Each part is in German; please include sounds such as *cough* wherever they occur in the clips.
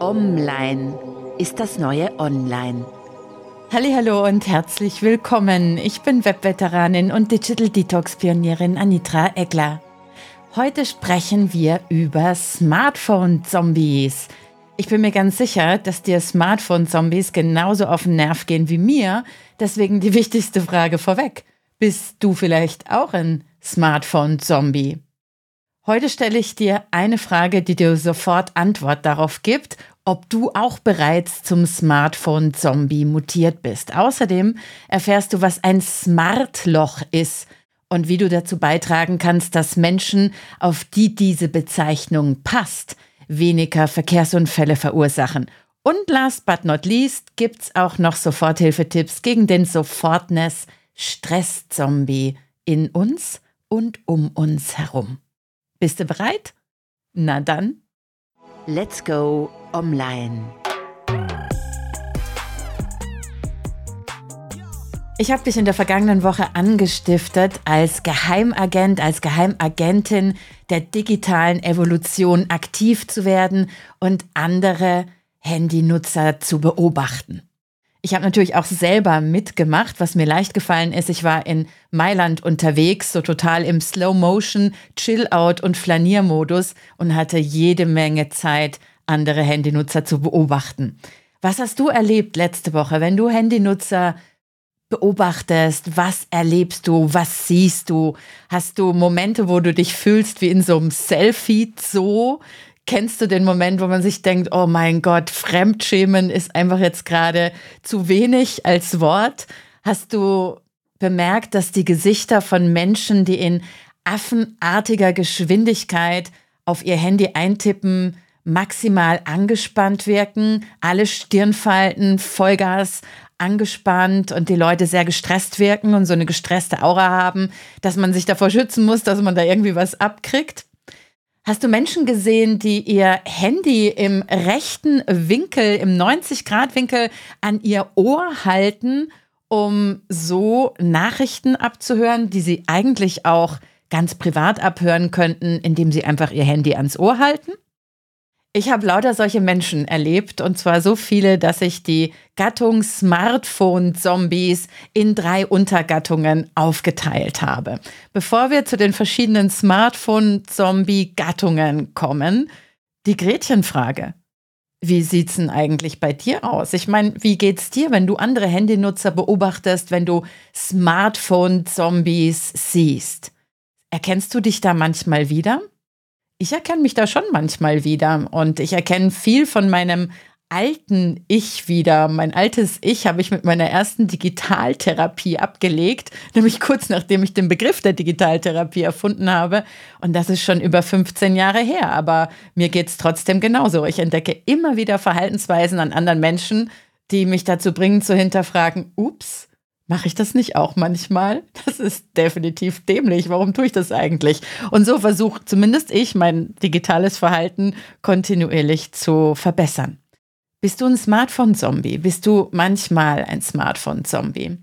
Online ist das neue Online. Hallo und herzlich willkommen. Ich bin Webveteranin und Digital Detox Pionierin Anitra Egler. Heute sprechen wir über Smartphone Zombies. Ich bin mir ganz sicher, dass dir Smartphone Zombies genauso auf den Nerv gehen wie mir. Deswegen die wichtigste Frage vorweg. Bist du vielleicht auch ein Smartphone Zombie? Heute stelle ich dir eine Frage, die dir sofort Antwort darauf gibt, ob du auch bereits zum Smartphone-Zombie mutiert bist. Außerdem erfährst du, was ein Smartloch ist und wie du dazu beitragen kannst, dass Menschen, auf die diese Bezeichnung passt, weniger Verkehrsunfälle verursachen. Und last but not least gibt's auch noch Soforthilfetipps gegen den Sofortness Stress-Zombie in uns und um uns herum. Bist du bereit? Na dann. Let's go online. Ich habe dich in der vergangenen Woche angestiftet, als Geheimagent, als Geheimagentin der digitalen Evolution aktiv zu werden und andere Handynutzer zu beobachten. Ich habe natürlich auch selber mitgemacht, was mir leicht gefallen ist. Ich war in Mailand unterwegs, so total im Slow-Motion, Chill-Out und Flaniermodus und hatte jede Menge Zeit, andere Handynutzer zu beobachten. Was hast du erlebt letzte Woche, wenn du Handynutzer beobachtest? Was erlebst du? Was siehst du? Hast du Momente, wo du dich fühlst wie in so einem Selfie so? Kennst du den Moment, wo man sich denkt, oh mein Gott, Fremdschämen ist einfach jetzt gerade zu wenig als Wort? Hast du bemerkt, dass die Gesichter von Menschen, die in affenartiger Geschwindigkeit auf ihr Handy eintippen, maximal angespannt wirken, alle Stirnfalten, Vollgas angespannt und die Leute sehr gestresst wirken und so eine gestresste Aura haben, dass man sich davor schützen muss, dass man da irgendwie was abkriegt? Hast du Menschen gesehen, die ihr Handy im rechten Winkel, im 90-Grad-Winkel an ihr Ohr halten, um so Nachrichten abzuhören, die sie eigentlich auch ganz privat abhören könnten, indem sie einfach ihr Handy ans Ohr halten? Ich habe lauter solche Menschen erlebt und zwar so viele, dass ich die Gattung Smartphone-Zombies in drei Untergattungen aufgeteilt habe. Bevor wir zu den verschiedenen Smartphone-Zombie-Gattungen kommen, die Gretchenfrage. Wie sieht's denn eigentlich bei dir aus? Ich meine, wie geht's dir, wenn du andere Handynutzer beobachtest, wenn du Smartphone-Zombies siehst? Erkennst du dich da manchmal wieder? Ich erkenne mich da schon manchmal wieder und ich erkenne viel von meinem alten Ich wieder. Mein altes Ich habe ich mit meiner ersten Digitaltherapie abgelegt, nämlich kurz nachdem ich den Begriff der Digitaltherapie erfunden habe. Und das ist schon über 15 Jahre her. Aber mir geht es trotzdem genauso. Ich entdecke immer wieder Verhaltensweisen an anderen Menschen, die mich dazu bringen zu hinterfragen, ups, Mache ich das nicht auch manchmal? Das ist definitiv dämlich. Warum tue ich das eigentlich? Und so versuche zumindest ich mein digitales Verhalten kontinuierlich zu verbessern. Bist du ein Smartphone-Zombie? Bist du manchmal ein Smartphone-Zombie?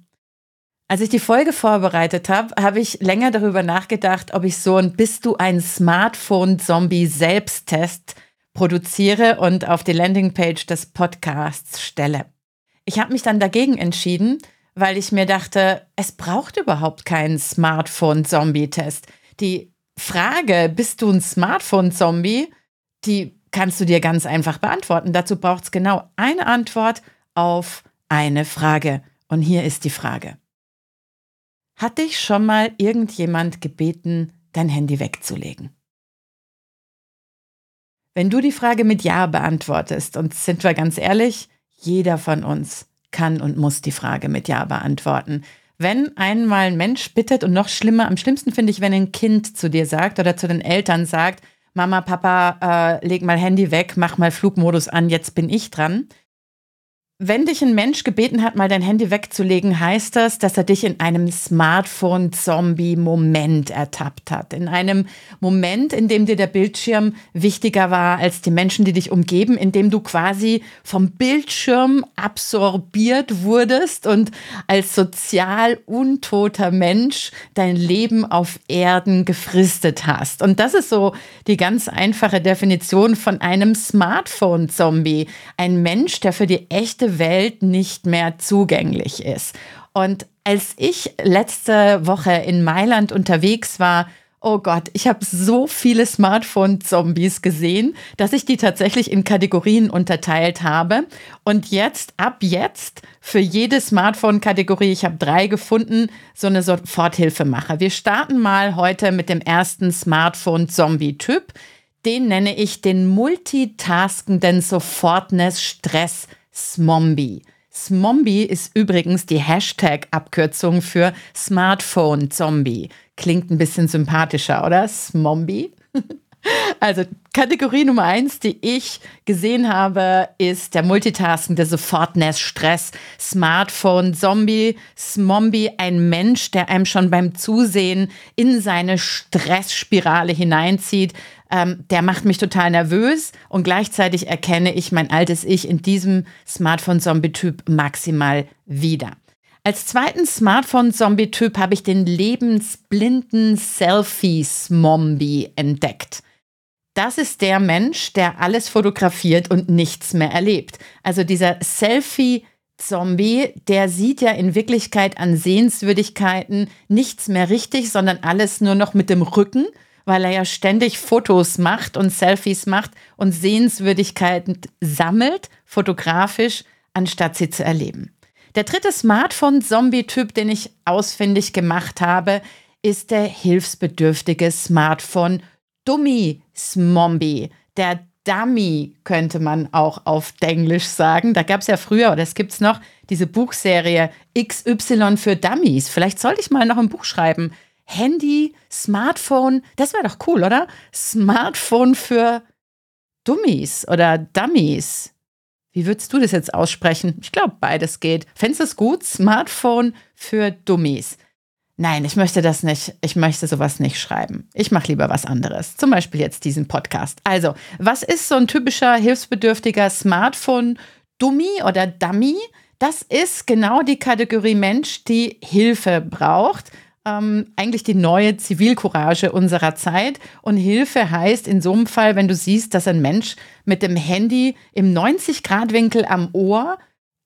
Als ich die Folge vorbereitet habe, habe ich länger darüber nachgedacht, ob ich so ein Bist du ein Smartphone-Zombie-Selbsttest produziere und auf die Landingpage des Podcasts stelle. Ich habe mich dann dagegen entschieden, weil ich mir dachte, es braucht überhaupt keinen Smartphone-Zombie-Test. Die Frage, bist du ein Smartphone-Zombie, die kannst du dir ganz einfach beantworten. Dazu braucht es genau eine Antwort auf eine Frage. Und hier ist die Frage. Hat dich schon mal irgendjemand gebeten, dein Handy wegzulegen? Wenn du die Frage mit Ja beantwortest, und sind wir ganz ehrlich, jeder von uns kann und muss die Frage mit Ja beantworten. Wenn einmal ein Mensch bittet und noch schlimmer, am schlimmsten finde ich, wenn ein Kind zu dir sagt oder zu den Eltern sagt, Mama, Papa, äh, leg mal Handy weg, mach mal Flugmodus an, jetzt bin ich dran. Wenn dich ein Mensch gebeten hat, mal dein Handy wegzulegen, heißt das, dass er dich in einem Smartphone-Zombie-Moment ertappt hat. In einem Moment, in dem dir der Bildschirm wichtiger war als die Menschen, die dich umgeben, in dem du quasi vom Bildschirm absorbiert wurdest und als sozial untoter Mensch dein Leben auf Erden gefristet hast. Und das ist so die ganz einfache Definition von einem Smartphone-Zombie. Ein Mensch, der für die echte Welt nicht mehr zugänglich ist. Und als ich letzte Woche in Mailand unterwegs war, Oh Gott, ich habe so viele Smartphone-Zombies gesehen, dass ich die tatsächlich in Kategorien unterteilt habe. Und jetzt, ab jetzt, für jede Smartphone-Kategorie, ich habe drei gefunden, so eine Soforthilfe mache. Wir starten mal heute mit dem ersten Smartphone-Zombie-Typ. Den nenne ich den multitaskenden Sofortness-Stress. Smombi. Smombi ist übrigens die Hashtag-Abkürzung für Smartphone-Zombie. Klingt ein bisschen sympathischer, oder? Smombi? *laughs* Also Kategorie Nummer eins, die ich gesehen habe, ist der multitaskende Sofortness-Stress, Smartphone, Zombie, Smombi, ein Mensch, der einem schon beim Zusehen in seine Stressspirale hineinzieht, ähm, der macht mich total nervös und gleichzeitig erkenne ich mein altes Ich in diesem Smartphone-Zombie-Typ maximal wieder. Als zweiten Smartphone-Zombie-Typ habe ich den lebensblinden Selfie-Smombi entdeckt. Das ist der Mensch, der alles fotografiert und nichts mehr erlebt. Also dieser Selfie- Zombie, der sieht ja in Wirklichkeit an Sehenswürdigkeiten nichts mehr richtig, sondern alles nur noch mit dem Rücken weil er ja ständig Fotos macht und Selfies macht und Sehenswürdigkeiten sammelt, fotografisch, anstatt sie zu erleben. Der dritte Smartphone-Zombie-Typ, den ich ausfindig gemacht habe, ist der hilfsbedürftige Smartphone-Dummy-Smombie. Der Dummy könnte man auch auf Englisch sagen. Da gab es ja früher, oder es gibt es noch, diese Buchserie XY für Dummies. Vielleicht sollte ich mal noch ein Buch schreiben Handy, Smartphone, das wäre doch cool, oder? Smartphone für Dummies oder Dummies. Wie würdest du das jetzt aussprechen? Ich glaube, beides geht. Fändest du es gut? Smartphone für Dummies. Nein, ich möchte das nicht. Ich möchte sowas nicht schreiben. Ich mache lieber was anderes. Zum Beispiel jetzt diesen Podcast. Also, was ist so ein typischer hilfsbedürftiger Smartphone-Dummy oder Dummy? Das ist genau die Kategorie Mensch, die Hilfe braucht ähm, eigentlich die neue Zivilcourage unserer Zeit. Und Hilfe heißt in so einem Fall, wenn du siehst, dass ein Mensch mit dem Handy im 90-Grad-Winkel am Ohr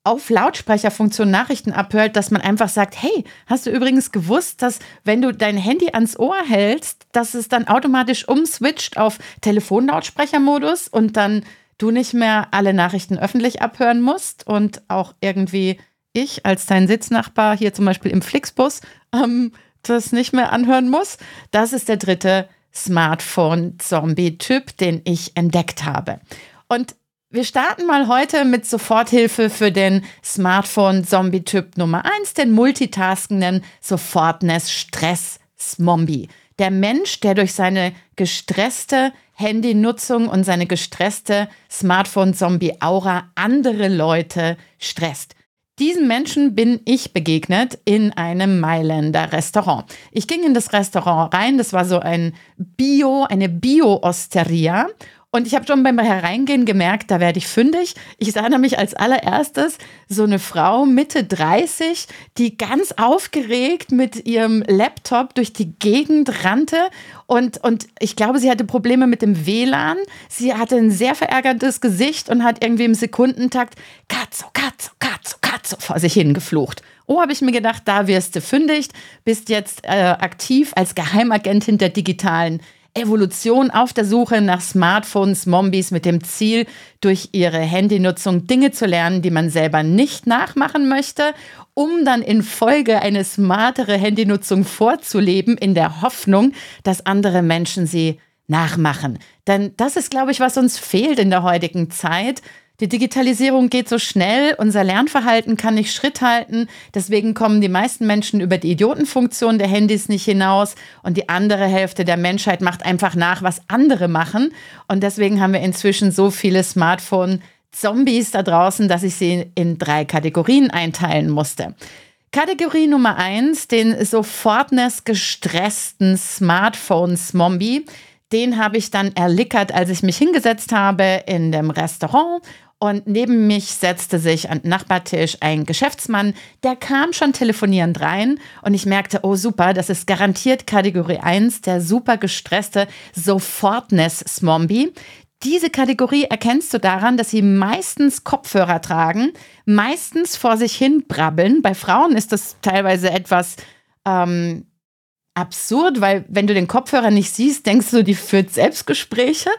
auf Lautsprecherfunktion Nachrichten abhört, dass man einfach sagt, hey, hast du übrigens gewusst, dass wenn du dein Handy ans Ohr hältst, dass es dann automatisch umswitcht auf Telefonlautsprechermodus und dann du nicht mehr alle Nachrichten öffentlich abhören musst und auch irgendwie ich als dein Sitznachbar hier zum Beispiel im Flixbus ähm, das nicht mehr anhören muss. Das ist der dritte Smartphone-Zombie-Typ, den ich entdeckt habe. Und wir starten mal heute mit Soforthilfe für den Smartphone-Zombie-Typ Nummer 1, den multitaskenden Sofortness-Stress-Smombi. Der Mensch, der durch seine gestresste Handynutzung und seine gestresste Smartphone-Zombie-Aura andere Leute stresst. Diesen Menschen bin ich begegnet in einem Mailänder Restaurant. Ich ging in das Restaurant rein, das war so ein Bio, eine Bio-Osteria. Und ich habe schon beim Hereingehen gemerkt, da werde ich fündig. Ich sah nämlich als allererstes so eine Frau Mitte 30, die ganz aufgeregt mit ihrem Laptop durch die Gegend rannte. Und, und ich glaube, sie hatte Probleme mit dem WLAN. Sie hatte ein sehr verärgertes Gesicht und hat irgendwie im Sekundentakt Katzo, Katzo, Katzo, Katzo vor sich hingeflucht. Oh, habe ich mir gedacht, da wirst du fündig, bist jetzt äh, aktiv als Geheimagentin der digitalen Evolution auf der Suche nach Smartphones, Mombies mit dem Ziel, durch ihre Handynutzung Dinge zu lernen, die man selber nicht nachmachen möchte, um dann in Folge eine smartere Handynutzung vorzuleben, in der Hoffnung, dass andere Menschen sie nachmachen. Denn das ist, glaube ich, was uns fehlt in der heutigen Zeit. Die Digitalisierung geht so schnell, unser Lernverhalten kann nicht Schritt halten. Deswegen kommen die meisten Menschen über die Idiotenfunktion der Handys nicht hinaus und die andere Hälfte der Menschheit macht einfach nach, was andere machen. Und deswegen haben wir inzwischen so viele Smartphone Zombies da draußen, dass ich sie in drei Kategorien einteilen musste. Kategorie Nummer eins, den sofortness gestressten Smartphone-Zombie. Den habe ich dann erlickert, als ich mich hingesetzt habe in dem Restaurant und neben mich setzte sich an den Nachbartisch ein Geschäftsmann, der kam schon telefonierend rein und ich merkte, oh super, das ist garantiert Kategorie 1, der super gestresste Sofortness-Smombie. Diese Kategorie erkennst du daran, dass sie meistens Kopfhörer tragen, meistens vor sich hin brabbeln. Bei Frauen ist das teilweise etwas ähm, absurd, weil wenn du den Kopfhörer nicht siehst, denkst du, die führt Selbstgespräche.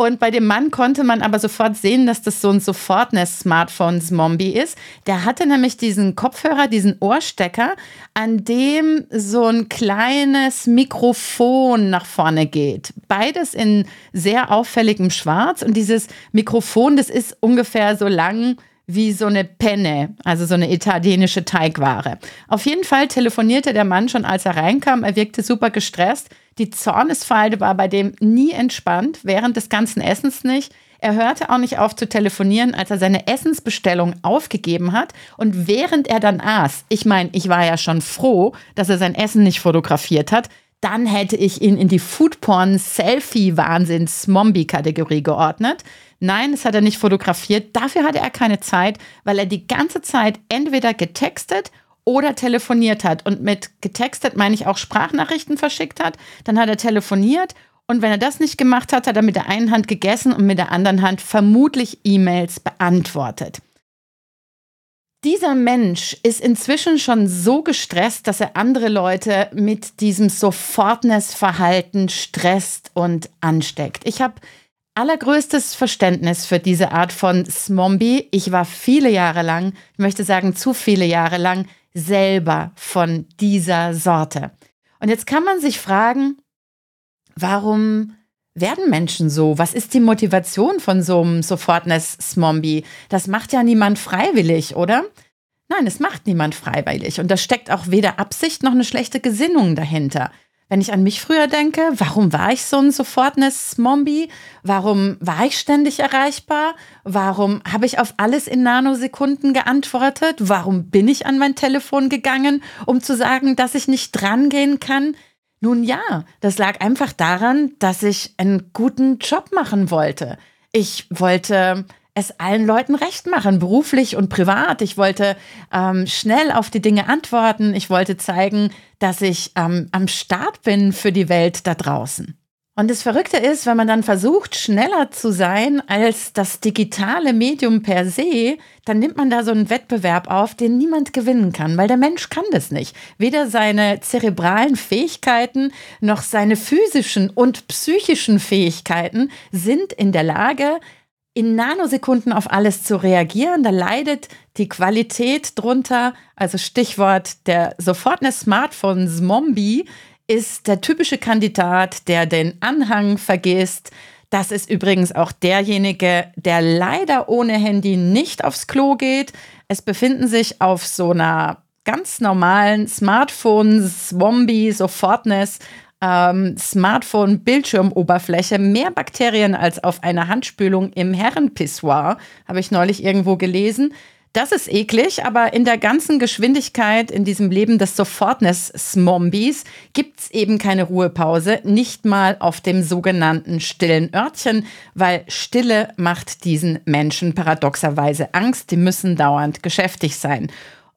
Und bei dem Mann konnte man aber sofort sehen, dass das so ein Sofortness-Smartphone-Zombie ist. Der hatte nämlich diesen Kopfhörer, diesen Ohrstecker, an dem so ein kleines Mikrofon nach vorne geht. Beides in sehr auffälligem Schwarz. Und dieses Mikrofon, das ist ungefähr so lang wie so eine Penne, also so eine italienische Teigware. Auf jeden Fall telefonierte der Mann schon, als er reinkam. Er wirkte super gestresst. Die Zornesfalte war bei dem nie entspannt, während des ganzen Essens nicht. Er hörte auch nicht auf zu telefonieren, als er seine Essensbestellung aufgegeben hat. Und während er dann aß, ich meine, ich war ja schon froh, dass er sein Essen nicht fotografiert hat, dann hätte ich ihn in die Foodporn-Selfie-Wahnsinns-Mombi-Kategorie geordnet. Nein, das hat er nicht fotografiert. Dafür hatte er keine Zeit, weil er die ganze Zeit entweder getextet oder telefoniert hat. Und mit getextet meine ich auch Sprachnachrichten verschickt hat. Dann hat er telefoniert. Und wenn er das nicht gemacht hat, hat er mit der einen Hand gegessen und mit der anderen Hand vermutlich E-Mails beantwortet. Dieser Mensch ist inzwischen schon so gestresst, dass er andere Leute mit diesem Sofortness-Verhalten stresst und ansteckt. Ich habe allergrößtes Verständnis für diese Art von Smombie. Ich war viele Jahre lang, ich möchte sagen zu viele Jahre lang, selber von dieser Sorte. Und jetzt kann man sich fragen, warum werden Menschen so? Was ist die Motivation von so einem Sofortness-Smombie? Das macht ja niemand freiwillig, oder? Nein, es macht niemand freiwillig. Und da steckt auch weder Absicht noch eine schlechte Gesinnung dahinter. Wenn ich an mich früher denke, warum war ich so ein Sofortness-Mombi? Warum war ich ständig erreichbar? Warum habe ich auf alles in Nanosekunden geantwortet? Warum bin ich an mein Telefon gegangen, um zu sagen, dass ich nicht drangehen kann? Nun ja, das lag einfach daran, dass ich einen guten Job machen wollte. Ich wollte es allen Leuten recht machen, beruflich und privat. Ich wollte ähm, schnell auf die Dinge antworten. Ich wollte zeigen, dass ich ähm, am Start bin für die Welt da draußen. Und das Verrückte ist, wenn man dann versucht, schneller zu sein als das digitale Medium per se, dann nimmt man da so einen Wettbewerb auf, den niemand gewinnen kann, weil der Mensch kann das nicht. Weder seine zerebralen Fähigkeiten noch seine physischen und psychischen Fähigkeiten sind in der Lage, in Nanosekunden auf alles zu reagieren. Da leidet die Qualität drunter. Also Stichwort der Sofortness Smartphone Zombie ist der typische Kandidat, der den Anhang vergisst. Das ist übrigens auch derjenige, der leider ohne Handy nicht aufs Klo geht. Es befinden sich auf so einer ganz normalen Smartphone Zombie Sofortness ähm, Smartphone-Bildschirmoberfläche mehr Bakterien als auf einer Handspülung im Herrenpissoir, habe ich neulich irgendwo gelesen. Das ist eklig, aber in der ganzen Geschwindigkeit in diesem Leben des Sofortness-Smombies gibt es eben keine Ruhepause, nicht mal auf dem sogenannten stillen Örtchen, weil Stille macht diesen Menschen paradoxerweise Angst, die müssen dauernd geschäftig sein.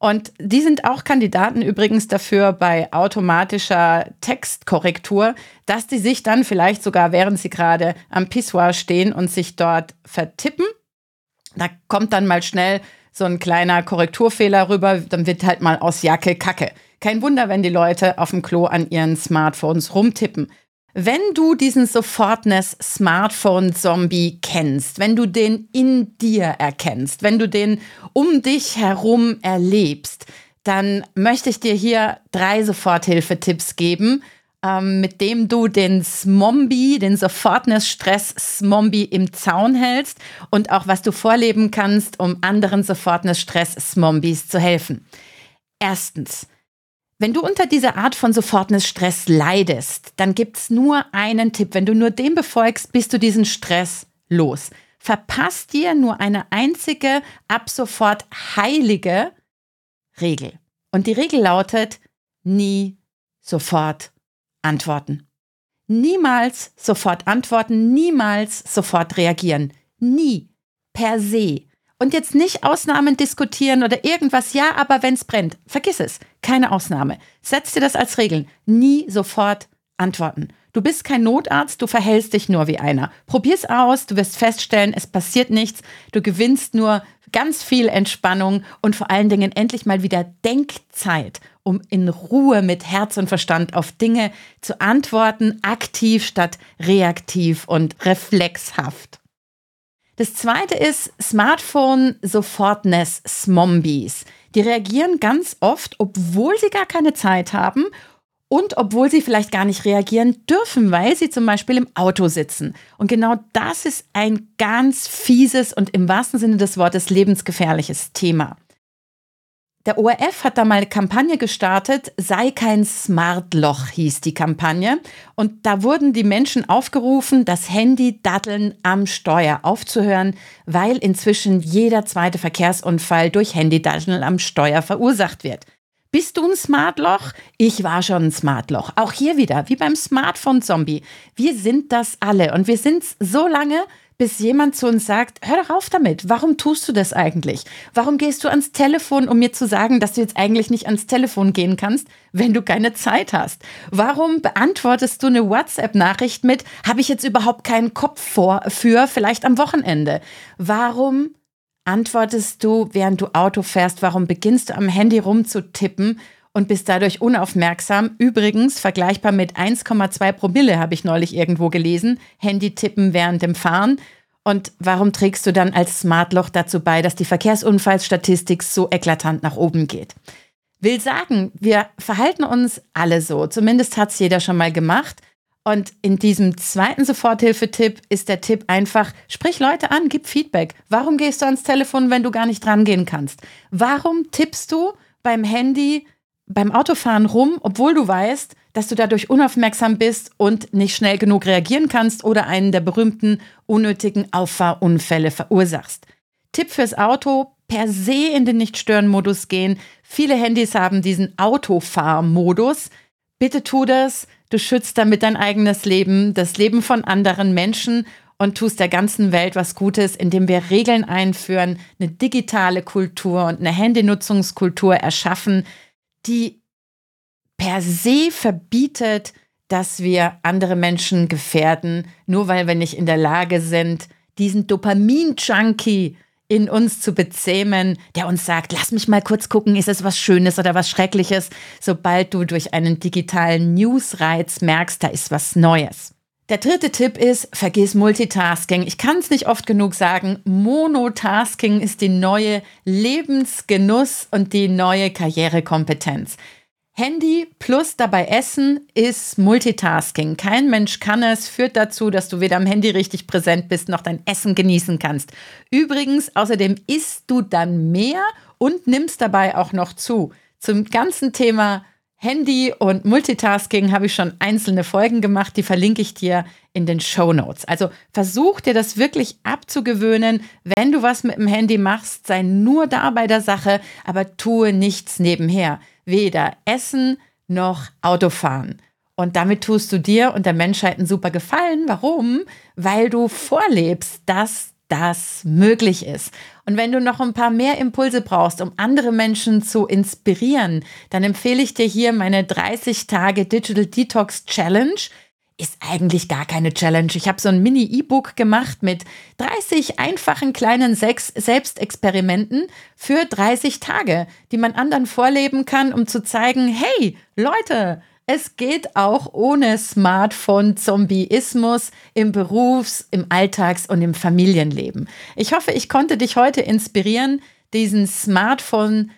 Und die sind auch Kandidaten übrigens dafür bei automatischer Textkorrektur, dass die sich dann vielleicht sogar, während sie gerade am Pissoir stehen und sich dort vertippen, da kommt dann mal schnell so ein kleiner Korrekturfehler rüber, dann wird halt mal aus Jacke Kacke. Kein Wunder, wenn die Leute auf dem Klo an ihren Smartphones rumtippen. Wenn du diesen Sofortness Smartphone Zombie kennst, wenn du den in dir erkennst, wenn du den um dich herum erlebst, dann möchte ich dir hier drei Soforthilfetipps geben, ähm, mit dem du den Smombie, den Sofortness Stress Smombie im Zaun hältst und auch was du vorleben kannst, um anderen Sofortness Stress Smombies zu helfen. Erstens, wenn du unter dieser Art von Sofortness-Stress leidest, dann gibt es nur einen Tipp. Wenn du nur den befolgst, bist du diesen Stress los. verpasst dir nur eine einzige, ab sofort heilige Regel. Und die Regel lautet, nie sofort antworten. Niemals sofort antworten, niemals sofort reagieren. Nie. Per se. Und jetzt nicht Ausnahmen diskutieren oder irgendwas, ja, aber wenn es brennt, vergiss es. Keine Ausnahme. Setz dir das als Regel. Nie sofort antworten. Du bist kein Notarzt, du verhältst dich nur wie einer. Probier's aus, du wirst feststellen, es passiert nichts, du gewinnst nur ganz viel Entspannung und vor allen Dingen endlich mal wieder Denkzeit, um in Ruhe mit Herz und Verstand auf Dinge zu antworten, aktiv statt reaktiv und reflexhaft. Das zweite ist Smartphone-Sofortness-Smombies. Die reagieren ganz oft, obwohl sie gar keine Zeit haben und obwohl sie vielleicht gar nicht reagieren dürfen, weil sie zum Beispiel im Auto sitzen. Und genau das ist ein ganz fieses und im wahrsten Sinne des Wortes lebensgefährliches Thema. Der ORF hat da mal eine Kampagne gestartet, sei kein Smartloch hieß die Kampagne. Und da wurden die Menschen aufgerufen, das Handy-Datteln am Steuer aufzuhören, weil inzwischen jeder zweite Verkehrsunfall durch Handy-Datteln am Steuer verursacht wird. Bist du ein Smartloch? Ich war schon ein Smartloch. Auch hier wieder, wie beim Smartphone-Zombie. Wir sind das alle und wir sind es so lange, bis jemand zu uns sagt, hör doch auf damit. Warum tust du das eigentlich? Warum gehst du ans Telefon, um mir zu sagen, dass du jetzt eigentlich nicht ans Telefon gehen kannst, wenn du keine Zeit hast? Warum beantwortest du eine WhatsApp-Nachricht mit, habe ich jetzt überhaupt keinen Kopf vor, für vielleicht am Wochenende? Warum antwortest du, während du Auto fährst, warum beginnst du am Handy rumzutippen und bist dadurch unaufmerksam? Übrigens, vergleichbar mit 1,2 Promille habe ich neulich irgendwo gelesen, Handy tippen während dem Fahren. Und warum trägst du dann als Smartloch dazu bei, dass die Verkehrsunfallsstatistik so eklatant nach oben geht? Will sagen, wir verhalten uns alle so. Zumindest hat es jeder schon mal gemacht. Und in diesem zweiten Soforthilfetipp ist der Tipp einfach, sprich Leute an, gib Feedback. Warum gehst du ans Telefon, wenn du gar nicht rangehen kannst? Warum tippst du beim Handy, beim Autofahren rum, obwohl du weißt, dass du dadurch unaufmerksam bist und nicht schnell genug reagieren kannst oder einen der berühmten unnötigen Auffahrunfälle verursachst? Tipp fürs Auto, per se in den Nicht-Stören-Modus gehen. Viele Handys haben diesen Autofahrmodus. Bitte tu das Du schützt damit dein eigenes Leben, das Leben von anderen Menschen und tust der ganzen Welt was Gutes, indem wir Regeln einführen, eine digitale Kultur und eine Handynutzungskultur erschaffen, die per se verbietet, dass wir andere Menschen gefährden, nur weil wir nicht in der Lage sind, diesen Dopamin-Junkie in uns zu bezähmen, der uns sagt, lass mich mal kurz gucken, ist es was Schönes oder was Schreckliches, sobald du durch einen digitalen Newsreiz merkst, da ist was Neues. Der dritte Tipp ist, vergiss Multitasking. Ich kann es nicht oft genug sagen, Monotasking ist die neue Lebensgenuss und die neue Karrierekompetenz. Handy plus dabei Essen ist Multitasking. Kein Mensch kann es, führt dazu, dass du weder am Handy richtig präsent bist, noch dein Essen genießen kannst. Übrigens, außerdem isst du dann mehr und nimmst dabei auch noch zu. Zum ganzen Thema Handy und Multitasking habe ich schon einzelne Folgen gemacht, die verlinke ich dir in den Show Notes. Also versuch dir das wirklich abzugewöhnen. Wenn du was mit dem Handy machst, sei nur da bei der Sache, aber tue nichts nebenher weder Essen noch Autofahren. Und damit tust du dir und der Menschheit einen super Gefallen. Warum? Weil du vorlebst, dass das möglich ist. Und wenn du noch ein paar mehr Impulse brauchst, um andere Menschen zu inspirieren, dann empfehle ich dir hier meine 30 Tage Digital Detox Challenge ist eigentlich gar keine Challenge. Ich habe so ein Mini-E-Book gemacht mit 30 einfachen kleinen Sex Selbstexperimenten für 30 Tage, die man anderen vorleben kann, um zu zeigen, hey Leute, es geht auch ohne Smartphone-Zombieismus im Berufs-, im Alltags- und im Familienleben. Ich hoffe, ich konnte dich heute inspirieren, diesen Smartphone-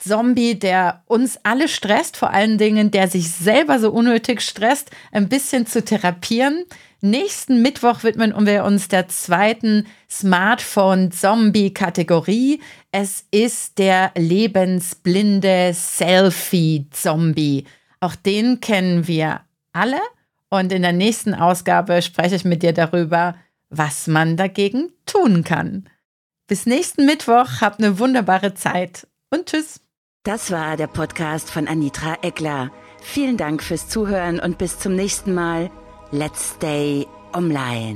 Zombie, der uns alle stresst, vor allen Dingen, der sich selber so unnötig stresst, ein bisschen zu therapieren. Nächsten Mittwoch widmen wir uns der zweiten Smartphone-Zombie-Kategorie. Es ist der lebensblinde Selfie-Zombie. Auch den kennen wir alle. Und in der nächsten Ausgabe spreche ich mit dir darüber, was man dagegen tun kann. Bis nächsten Mittwoch, habt eine wunderbare Zeit und tschüss. Das war der Podcast von Anitra Eckler. Vielen Dank fürs Zuhören und bis zum nächsten Mal. Let's stay online.